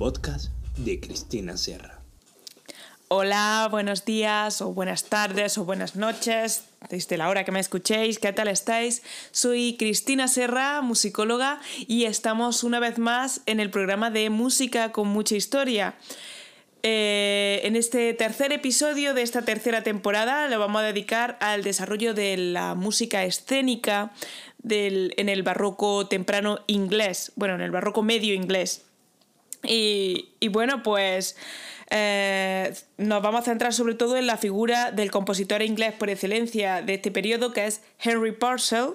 podcast de Cristina Serra. Hola, buenos días o buenas tardes o buenas noches, desde la hora que me escuchéis, ¿qué tal estáis? Soy Cristina Serra, musicóloga, y estamos una vez más en el programa de Música con mucha historia. Eh, en este tercer episodio de esta tercera temporada lo vamos a dedicar al desarrollo de la música escénica en el barroco temprano inglés, bueno, en el barroco medio inglés. Y, y bueno, pues eh, nos vamos a centrar sobre todo en la figura del compositor inglés por excelencia de este periodo, que es Henry Purcell.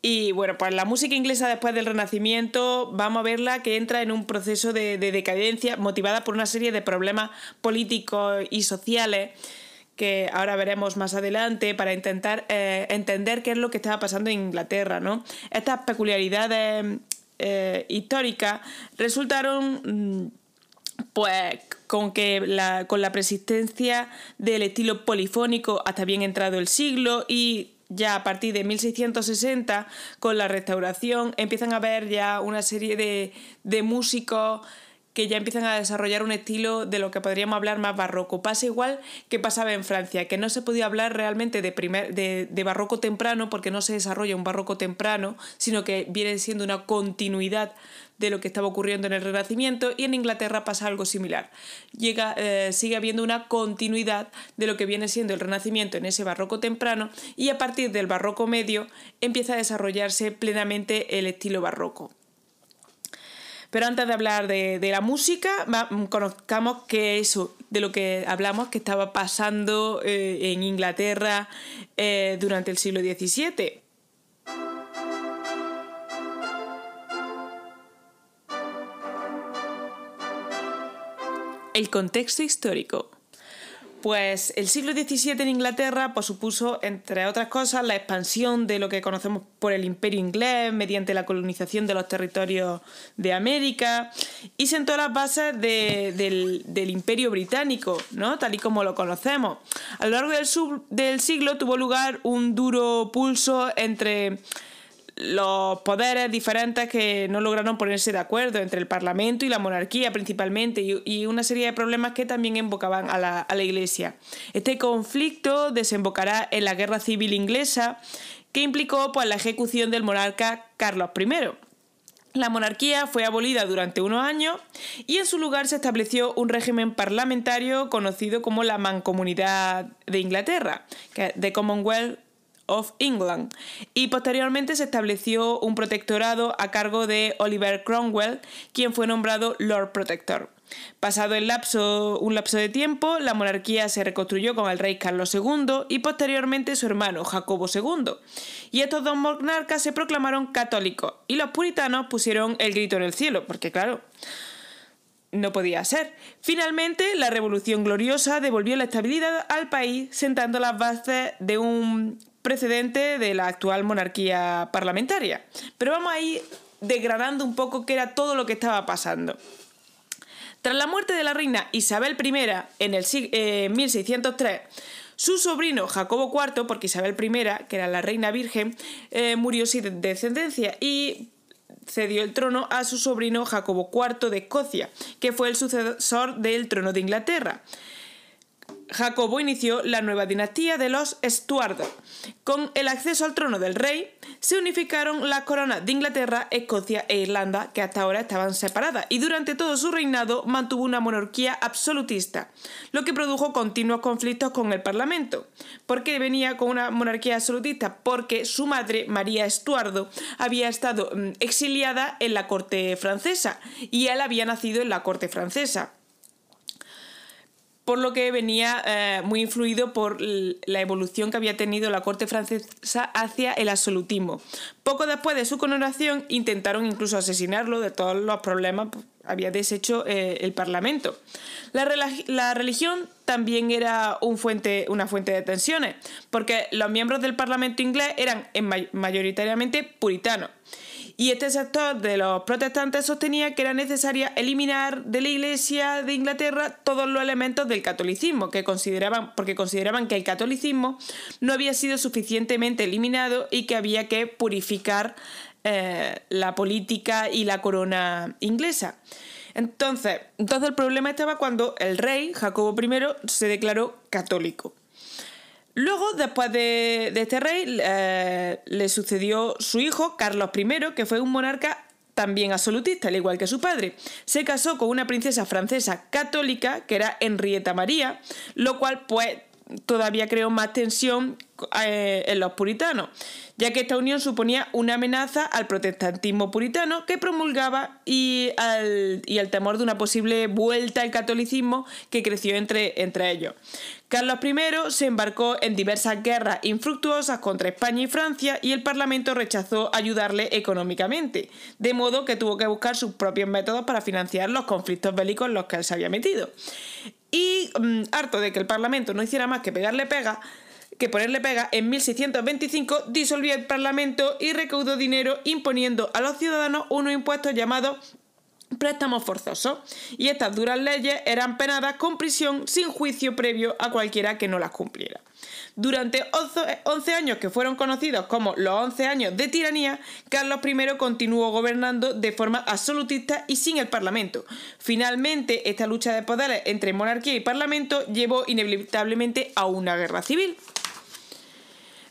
Y bueno, pues la música inglesa después del Renacimiento, vamos a verla que entra en un proceso de, decadencia motivada por una serie de problemas políticos y sociales que ahora veremos más adelante para intentar eh, entender qué es lo que estaba pasando en Inglaterra. ¿no? Estas peculiaridades eh, históricas resultaron mm, pues con que la, con la persistencia del estilo polifónico hasta bien entrado el siglo y ya a partir de 1660 con la restauración empiezan a haber ya una serie de, de músicos que ya empiezan a desarrollar un estilo de lo que podríamos hablar más barroco. Pasa igual que pasaba en Francia, que no se podía hablar realmente de, primer, de, de, barroco temprano porque no se desarrolla un barroco temprano, sino que viene siendo una continuidad de lo que estaba ocurriendo en el Renacimiento y en Inglaterra pasa algo similar. Llega, eh, sigue habiendo una continuidad de lo que viene siendo el Renacimiento en ese barroco temprano y a partir del barroco medio empieza a desarrollarse plenamente el estilo barroco. Pero antes de hablar de, la música, conozcamos que eso, de lo que hablamos, que estaba pasando eh, en Inglaterra eh, durante el siglo XVII. El contexto histórico. Pues el siglo XVII en Inglaterra pues, supuso, entre otras cosas, la expansión de lo que conocemos por el imperio inglés mediante la colonización de los territorios de América y sentó las bases del, imperio británico, ¿no? tal y como lo conocemos. A lo largo del siglo tuvo lugar un duro pulso entre los poderes diferentes que no lograron ponerse de acuerdo entre el Parlamento y la monarquía principalmente y, una serie de problemas que también invocaban a la, Iglesia. Este conflicto desembocará en la Guerra Civil Inglesa que implicó pues, la ejecución del monarca Carlos I. La monarquía fue abolida durante unos años y en su lugar se estableció un régimen parlamentario conocido como la Mancomunidad de Inglaterra, que de Commonwealth of England y posteriormente se estableció un protectorado a cargo de Oliver Cromwell, quien fue nombrado Lord Protector. Pasado el lapso, un lapso de tiempo, la monarquía se reconstruyó con el rey Carlos II y posteriormente su hermano Jacobo II. Y estos dos monarcas se proclamaron católicos y los puritanos pusieron el grito en el cielo, porque claro, no podía ser. Finalmente, la Revolución Gloriosa devolvió la estabilidad al país, sentando las bases de un precedente de la actual monarquía parlamentaria. Pero vamos a ir degradando un poco qué era todo lo que estaba pasando. Tras la muerte de la reina Isabel I en el 1603, eh, su sobrino Jacobo IV, porque Isabel I, que era la reina virgen, eh, murió sin descendencia y cedió el trono a su sobrino Jacobo IV de Escocia, que fue el sucesor del trono de Inglaterra. Jacobo inició la nueva dinastía de los Stuart. Con el acceso al trono del rey, se unificaron las coronas de Inglaterra, Escocia e Irlanda, que hasta ahora estaban separadas, y durante todo su reinado mantuvo una monarquía absolutista, lo que produjo continuos conflictos con el Parlamento. ¿Por qué venía con una monarquía absolutista? Porque su madre, María Estuardo, había estado mm, exiliada en la corte francesa, y él había nacido en la corte francesa por lo que venía eh, muy influido por la evolución que había tenido la corte francesa hacia el absolutismo. Poco después de su coronación intentaron incluso asesinarlo de todos los problemas que había deshecho eh, el Parlamento. La, religión también era una fuente de tensiones, porque los miembros del Parlamento inglés eran mayoritariamente puritanos y este sector de los protestantes sostenía que era necesaria eliminar de la Iglesia de Inglaterra todos los elementos del catolicismo, que consideraban, porque consideraban que el catolicismo no había sido suficientemente eliminado y que había que purificar eh, la política y la corona inglesa. Entonces, entonces el problema estaba cuando el rey, Jacobo I, se declaró católico. Luego, después de, este rey, eh, le sucedió su hijo, Carlos I, que fue un monarca también absolutista, al igual que su padre. Se casó con una princesa francesa católica, que era Henrietta María, lo cual pues todavía creó más tensión eh, en los puritanos, ya que esta unión suponía una amenaza al protestantismo puritano que promulgaba y al, y temor de una posible vuelta al catolicismo que creció entre, entre ellos. Carlos I se embarcó en diversas guerras infructuosas contra España y Francia y el Parlamento rechazó ayudarle económicamente, de modo que tuvo que buscar sus propios métodos para financiar los conflictos bélicos en los que él se había metido. Y mm, harto de que el Parlamento no hiciera más que pegarle pega, que ponerle pega, en 1625 disolvió el Parlamento y recaudó dinero imponiendo a los ciudadanos unos impuestos llamados préstamos forzosos, y estas duras leyes eran penadas con prisión sin juicio previo a cualquiera que no las cumpliera. Durante 11 años que fueron conocidos como los 11 años de tiranía, Carlos I continuó gobernando de forma absolutista y sin el Parlamento. Finalmente, esta lucha de poderes entre monarquía y Parlamento llevó inevitablemente a una guerra civil.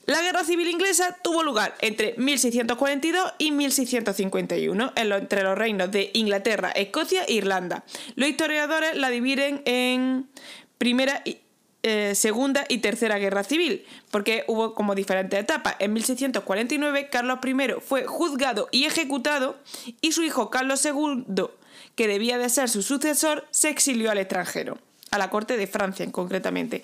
La guerra civil inglesa tuvo lugar entre 1642 y 1651 entre los reinos de Inglaterra, Escocia e Irlanda. Los historiadores la dividen en primera eh, Segunda y Tercera Guerra Civil, porque hubo como diferentes etapas. En 1649 Carlos I fue juzgado y ejecutado y su hijo Carlos II, que debía de ser su sucesor, se exilió al extranjero, a la corte de Francia concretamente.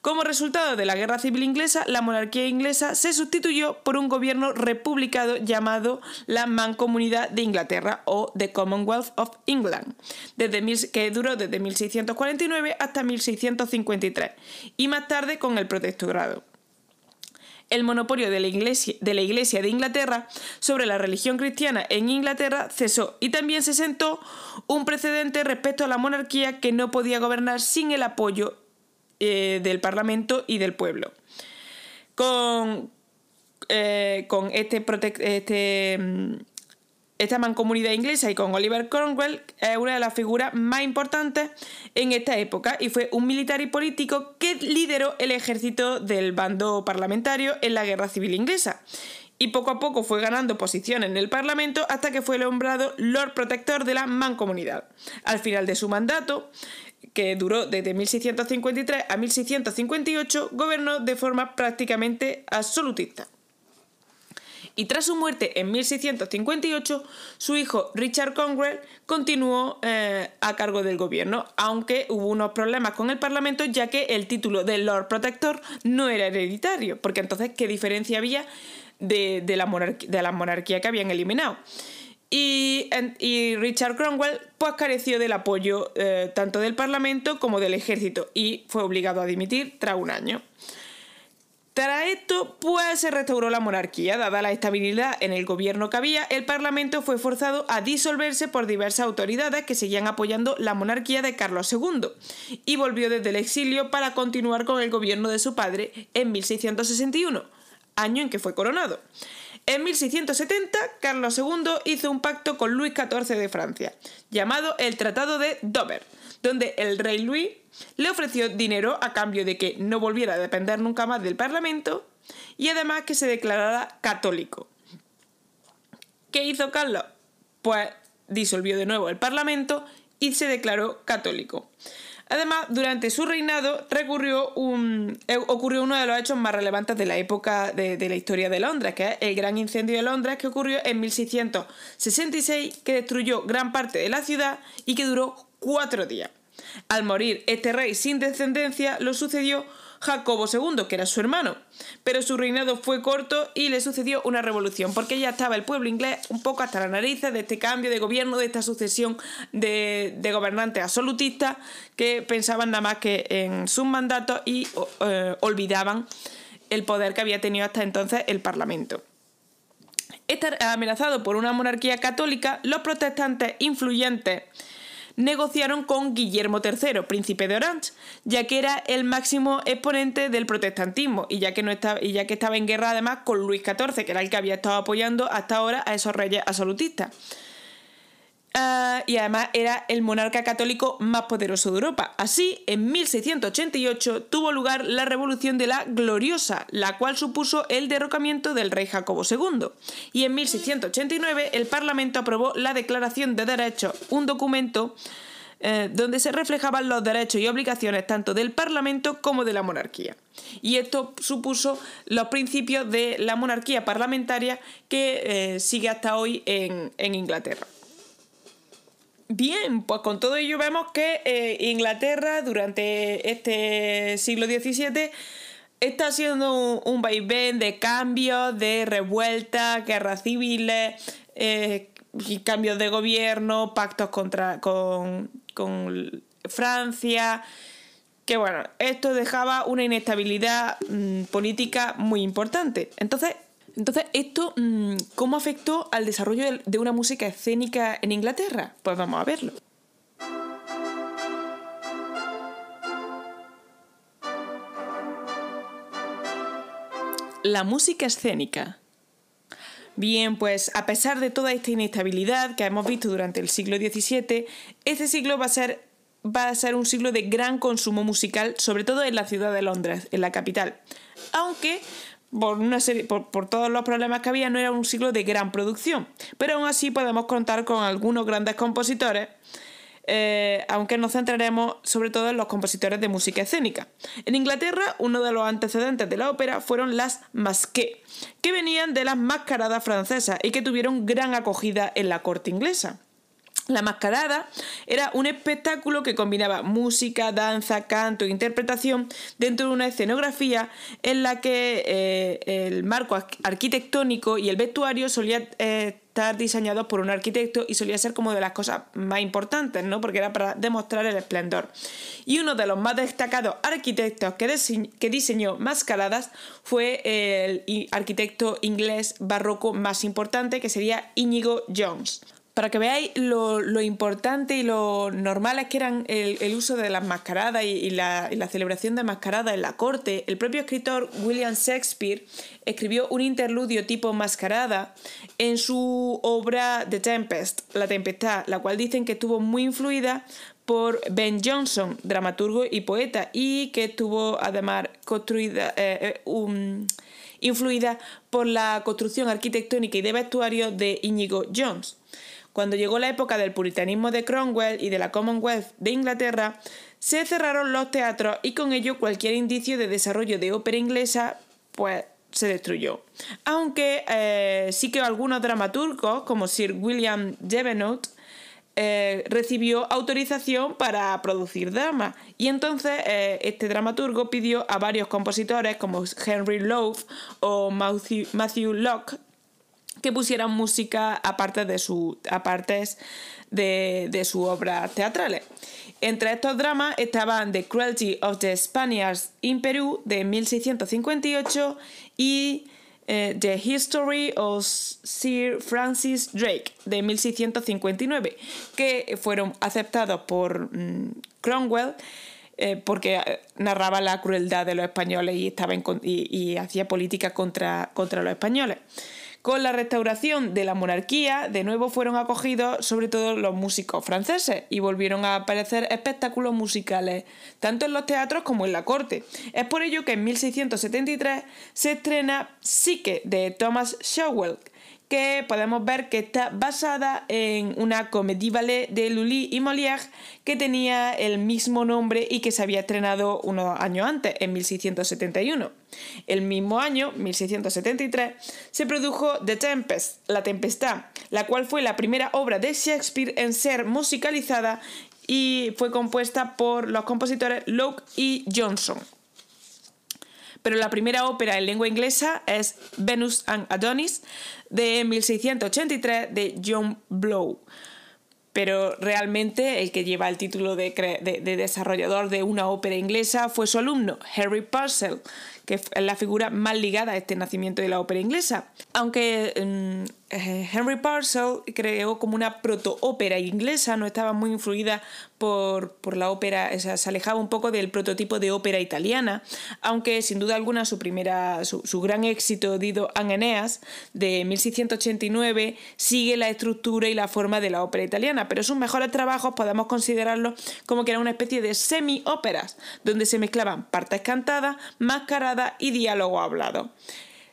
Como resultado de la Guerra Civil Inglesa, la monarquía inglesa se sustituyó por un gobierno republicano llamado la Mancomunidad de Inglaterra o The Commonwealth of England, desde que duró desde 1649 hasta 1653 y más tarde con el protectorado el monopolio de la, iglesia, de la, Iglesia, de Inglaterra sobre la religión cristiana en Inglaterra cesó y también se sentó un precedente respecto a la monarquía que no podía gobernar sin el apoyo eh, del Parlamento y del pueblo. Con, eh, con este, este mm, esta mancomunidad inglesa y con Oliver Cromwell es una de las figuras más importantes en esta época y fue un militar y político que lideró el ejército del bando parlamentario en la Guerra Civil Inglesa. Y poco a poco fue ganando posición en el Parlamento hasta que fue nombrado Lord Protector de la Mancomunidad. Al final de su mandato, que duró desde 1653 a 1658, gobernó de forma prácticamente absolutista. Y tras su muerte en 1658, su hijo Richard Cromwell continuó eh, a cargo del gobierno, aunque hubo unos problemas con el Parlamento ya que el título de Lord Protector no era hereditario, porque entonces, ¿qué diferencia había de, la, de la monarquía que habían eliminado? Y, Richard Cromwell pues careció del apoyo eh, tanto del Parlamento como del ejército y fue obligado a dimitir tras un año. Tras esto, pues se restauró la monarquía. Dada la estabilidad en el gobierno que había, el Parlamento fue forzado a disolverse por diversas autoridades que seguían apoyando la monarquía de Carlos II y volvió desde el exilio para continuar con el gobierno de su padre en 1661, año en que fue coronado. En 1670, Carlos II hizo un pacto con Luis XIV de Francia, llamado el Tratado de Dover, donde el rey Luis le ofreció dinero a cambio de que no volviera a depender nunca más del Parlamento y además que se declarara católico. ¿Qué hizo Carlos? Pues disolvió de nuevo el Parlamento y se declaró católico. Además, durante su reinado recurrió un, eh, ocurrió uno de los hechos más relevantes de la época de, la historia de Londres, que es el gran incendio de Londres que ocurrió en 1666, que destruyó gran parte de la ciudad y que duró cuatro días. Al morir este rey sin descendencia, lo sucedió Jacobo II, que era su hermano. Pero su reinado fue corto y le sucedió una revolución, porque ya estaba el pueblo inglés un poco hasta la nariz de este cambio de gobierno, de esta sucesión de, gobernantes absolutistas que pensaban nada más que en sus mandatos y eh, olvidaban el poder que había tenido hasta entonces el Parlamento. Estar amenazado por una monarquía católica, los protestantes influyentes negociaron con Guillermo III, príncipe de Orange, ya que era el máximo exponente del protestantismo y ya que, no estaba, y ya que estaba en guerra además con Luis XIV, que era el que había estado apoyando hasta ahora a esos reyes absolutistas. Ah, y además era el monarca católico más poderoso de Europa. Así, en 1688 tuvo lugar la Revolución de la Gloriosa, la cual supuso el derrocamiento del rey Jacobo II. Y en 1689 el Parlamento aprobó la Declaración de Derechos, un documento eh, donde se reflejaban los derechos y obligaciones tanto del Parlamento como de la monarquía. Y esto supuso los principios de la monarquía parlamentaria que eh, sigue hasta hoy en Inglaterra. Bien, pues con todo ello vemos que eh, Inglaterra durante este siglo XVII está haciendo un, vaivén de cambios, de revueltas, guerras civiles, eh, cambios de gobierno, pactos contra, con, con Francia. Que bueno, esto dejaba una inestabilidad mm, política muy importante. Entonces, entonces, ¿esto mm, cómo afectó al desarrollo de una música escénica en Inglaterra? Pues vamos a verlo. La música escénica. Bien, pues a pesar de toda esta inestabilidad que hemos visto durante el siglo XVII, este siglo va a ser va a ser un siglo de gran consumo musical, sobre todo en la ciudad de Londres, en la capital. Aunque por, una serie, por, todos los problemas que había, no era un siglo de gran producción. Pero aún así podemos contar con algunos grandes compositores, eh, aunque nos centraremos sobre todo en los compositores de música escénica. En Inglaterra, uno de los antecedentes de la ópera fueron las masquées, que venían de las mascaradas francesas y que tuvieron gran acogida en la corte inglesa. La mascarada era un espectáculo que combinaba música, danza, canto e interpretación dentro de una escenografía en la que eh, el marco arquitectónico y el vestuario solía eh, estar diseñados por un arquitecto y solía ser como de las cosas más importantes, ¿no? Porque era para demostrar el esplendor. Y uno de los más destacados arquitectos que, que diseñó mascaradas fue el arquitecto inglés barroco más importante, que sería Íñigo Jones para que veáis lo, importante y lo normales que eran el, uso de las mascaradas y, la, celebración de mascaradas en la corte, el propio escritor William Shakespeare escribió un interludio tipo mascarada en su obra The Tempest, La Tempestad, la cual dicen que estuvo muy influida por Ben Jonson, dramaturgo y poeta, y que estuvo además construida, eh, eh, influida por la construcción arquitectónica y de vestuario de Íñigo Jones. Cuando llegó la época del puritanismo de Cromwell y de la Commonwealth de Inglaterra, se cerraron los teatros y con ello cualquier indicio de desarrollo de ópera inglesa pues se destruyó. Aunque eh, sí que algunos dramaturgos, como Sir William Devenot, eh, recibió autorización para producir dramas. Y entonces eh, este dramaturgo pidió a varios compositores como Henry Love o Matthew Locke que pusieran música aparte de, su, de, de sus obras teatrales. Entre estos dramas estaban The Cruelty of the Spaniards in Peru de 1658 y eh, The History of Sir Francis Drake de 1659, que fueron aceptados por mm, Cromwell eh, porque eh, narraba la crueldad de los españoles y, estaba y, hacía política contra, contra los españoles. Con la restauración de la monarquía, de nuevo fueron acogidos sobre todo los músicos franceses y volvieron a aparecer espectáculos musicales, tanto en los teatros como en la corte. Es por ello que en 1673 se estrena Psyche de Thomas Showell, que podemos ver que está basada en una comédie ballet de Lully y Molière que tenía el mismo nombre y que se había estrenado unos años antes, en 1671. El mismo año, 1673, se produjo The Tempest, La Tempestad, la cual fue la primera obra de Shakespeare en ser musicalizada y fue compuesta por los compositores Locke y Johnson pero la primera ópera en lengua inglesa es Venus and Adonis de 1683 de John Blow. Pero realmente el que lleva el título de, desarrollador de una ópera inglesa fue su alumno, Harry Purcell, que es la figura más ligada a este nacimiento de la ópera inglesa. Aunque mm, Henry Purcell creó como una proto-ópera inglesa, no estaba muy influida por, la ópera, o sea, se alejaba un poco del prototipo de ópera italiana, aunque sin duda alguna su primera, su, gran éxito, Dido an Eneas, de 1689, sigue la estructura y la forma de la ópera italiana, pero sus mejores trabajos podemos considerarlos como que era una especie de semi-óperas, donde se mezclaban partes cantadas, mascaradas y diálogo hablado.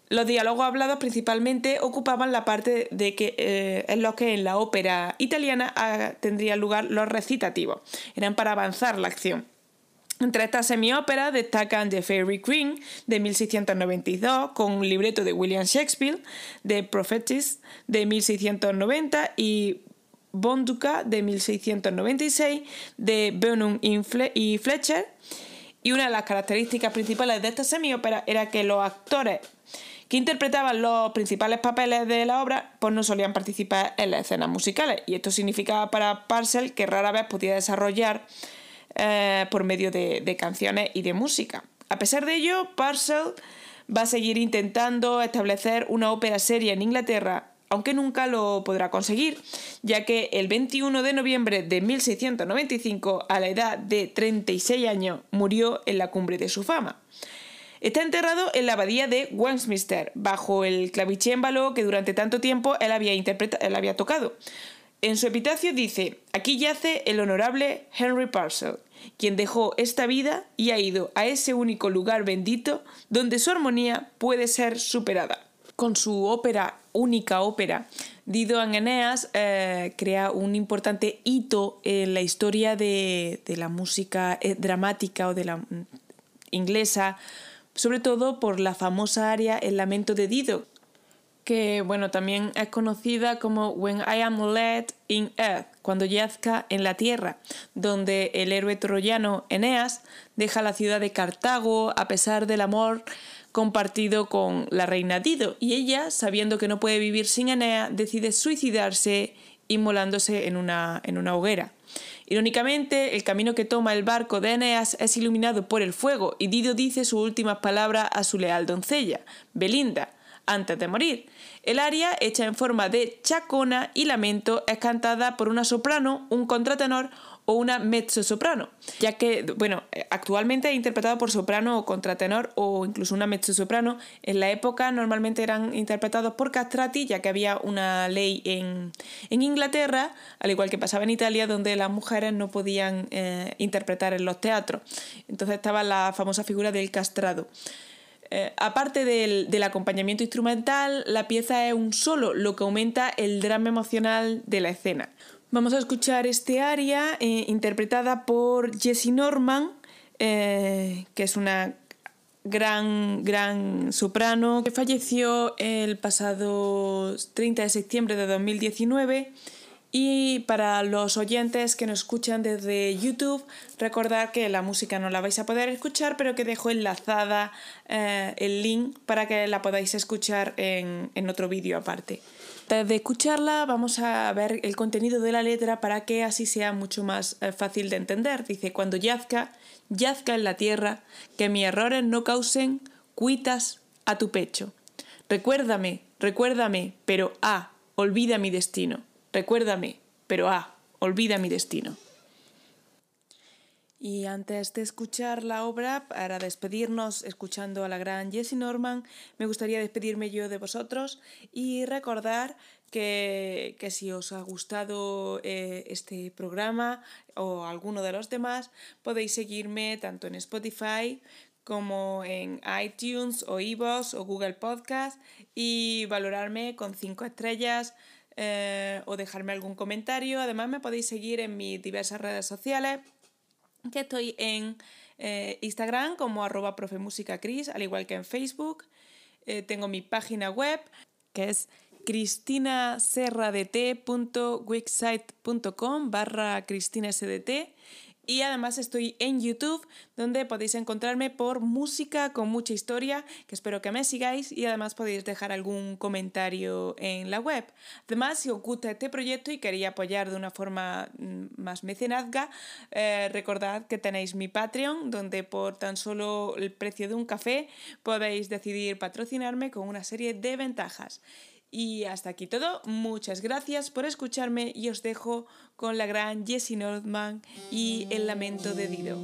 Los diálogos hablados principalmente ocupaban la parte de que eh, en que en la ópera italiana ah, tendrían lugar los recitativos. Eran para avanzar la acción. Entre estas semióperas destacan The Fairy Queen de 1692 con un libreto de William Shakespeare, The Prophetess de 1690 y Bonduca de 1696 de Burnham y Fletcher. Y una de las características principales de esta semiópera era que los actores interpretaban los principales papeles de la obra, pues no solían participar en las escenas musicales. Y esto significaba para Parcel que rara vez podía desarrollar eh, por medio de, de canciones y de música. A pesar de ello, Parcel va a seguir intentando establecer una ópera seria en Inglaterra aunque nunca lo podrá conseguir, ya que el 21 de noviembre de 1695, a la edad de 36 años, murió en la cumbre de su fama. Está enterrado en la abadía de Westminster, bajo el clavicémbalo que durante tanto tiempo él había, él había tocado. En su epitafio dice, aquí yace el honorable Henry Parcel, quien dejó esta vida y ha ido a ese único lugar bendito donde su armonía puede ser superada. Con su ópera, única ópera, Dido and Eneas eh, crea un importante hito en la historia de, de la música eh, dramática o de la mm, inglesa, sobre todo por la famosa aria El lamento de Dido, que bueno, también es conocida como When I Am Led in Earth, cuando yazca en la tierra, donde el héroe troyano Eneas deja la ciudad de Cartago a pesar del amor compartido con la reina Dido, y ella, sabiendo que no puede vivir sin Eneas, decide suicidarse inmolándose en una, en una hoguera. Irónicamente, el camino que toma el barco de Eneas es iluminado por el fuego y Dido dice sus últimas palabras a su leal doncella, Belinda, antes de morir. El aria, hecha en forma de chacona y lamento, es cantada por una soprano, un contratenor o una mezzo-soprano, ya que, bueno, actualmente es interpretado por soprano o contratenor o incluso una mezzo-soprano. En la época normalmente eran interpretados por castrati, ya que había una ley en, Inglaterra, al igual que pasaba en Italia, donde las mujeres no podían eh, interpretar en los teatros. Entonces estaba la famosa figura del castrado. Eh, aparte del, acompañamiento instrumental, la pieza es un solo, lo que aumenta el drama emocional de la escena. Vamos a escuchar este aria eh, interpretada por Jessie Norman, eh, que es una gran, gran soprano que falleció el pasado 30 de septiembre de 2019. Y para los oyentes que nos escuchan desde YouTube, recordar que la música no la vais a poder escuchar, pero que dejo enlazada eh, el link para que la podáis escuchar en, otro vídeo aparte. Antes de escucharla vamos a ver el contenido de la letra para que así sea mucho más eh, fácil de entender. Dice, cuando yazca, yazca en la tierra, que mis errores no causen cuitas a tu pecho. Recuérdame, recuérdame, pero ah, olvida mi destino. Recuérdame, pero ah, olvida mi destino. Y antes de escuchar la obra, para despedirnos escuchando a la gran Jessie Norman, me gustaría despedirme yo de vosotros y recordar que, si os ha gustado eh, este programa o alguno de los demás, podéis seguirme tanto en Spotify como en iTunes o iVoox o Google Podcast y valorarme con cinco estrellas eh, o dejarme algún comentario. Además me podéis seguir en mis diversas redes sociales que estoy en eh, Instagram como arroba profemusicacris, al igual que en Facebook. Eh, tengo mi página web que es cristinaserradt.wixsite.com barra cristinasdt Y además estoy en YouTube, donde podéis encontrarme por música con mucha historia, que espero que me sigáis y además podéis dejar algún comentario en la web. Además, si os gusta este proyecto y queréis apoyar de una forma mm, más mecenazga, eh, recordad que tenéis mi Patreon, donde por tan solo el precio de un café podéis decidir patrocinarme con una serie de ventajas. Y hasta aquí todo. Muchas gracias por escucharme y os dejo con la gran Jessie Nordman y el lamento de Dido.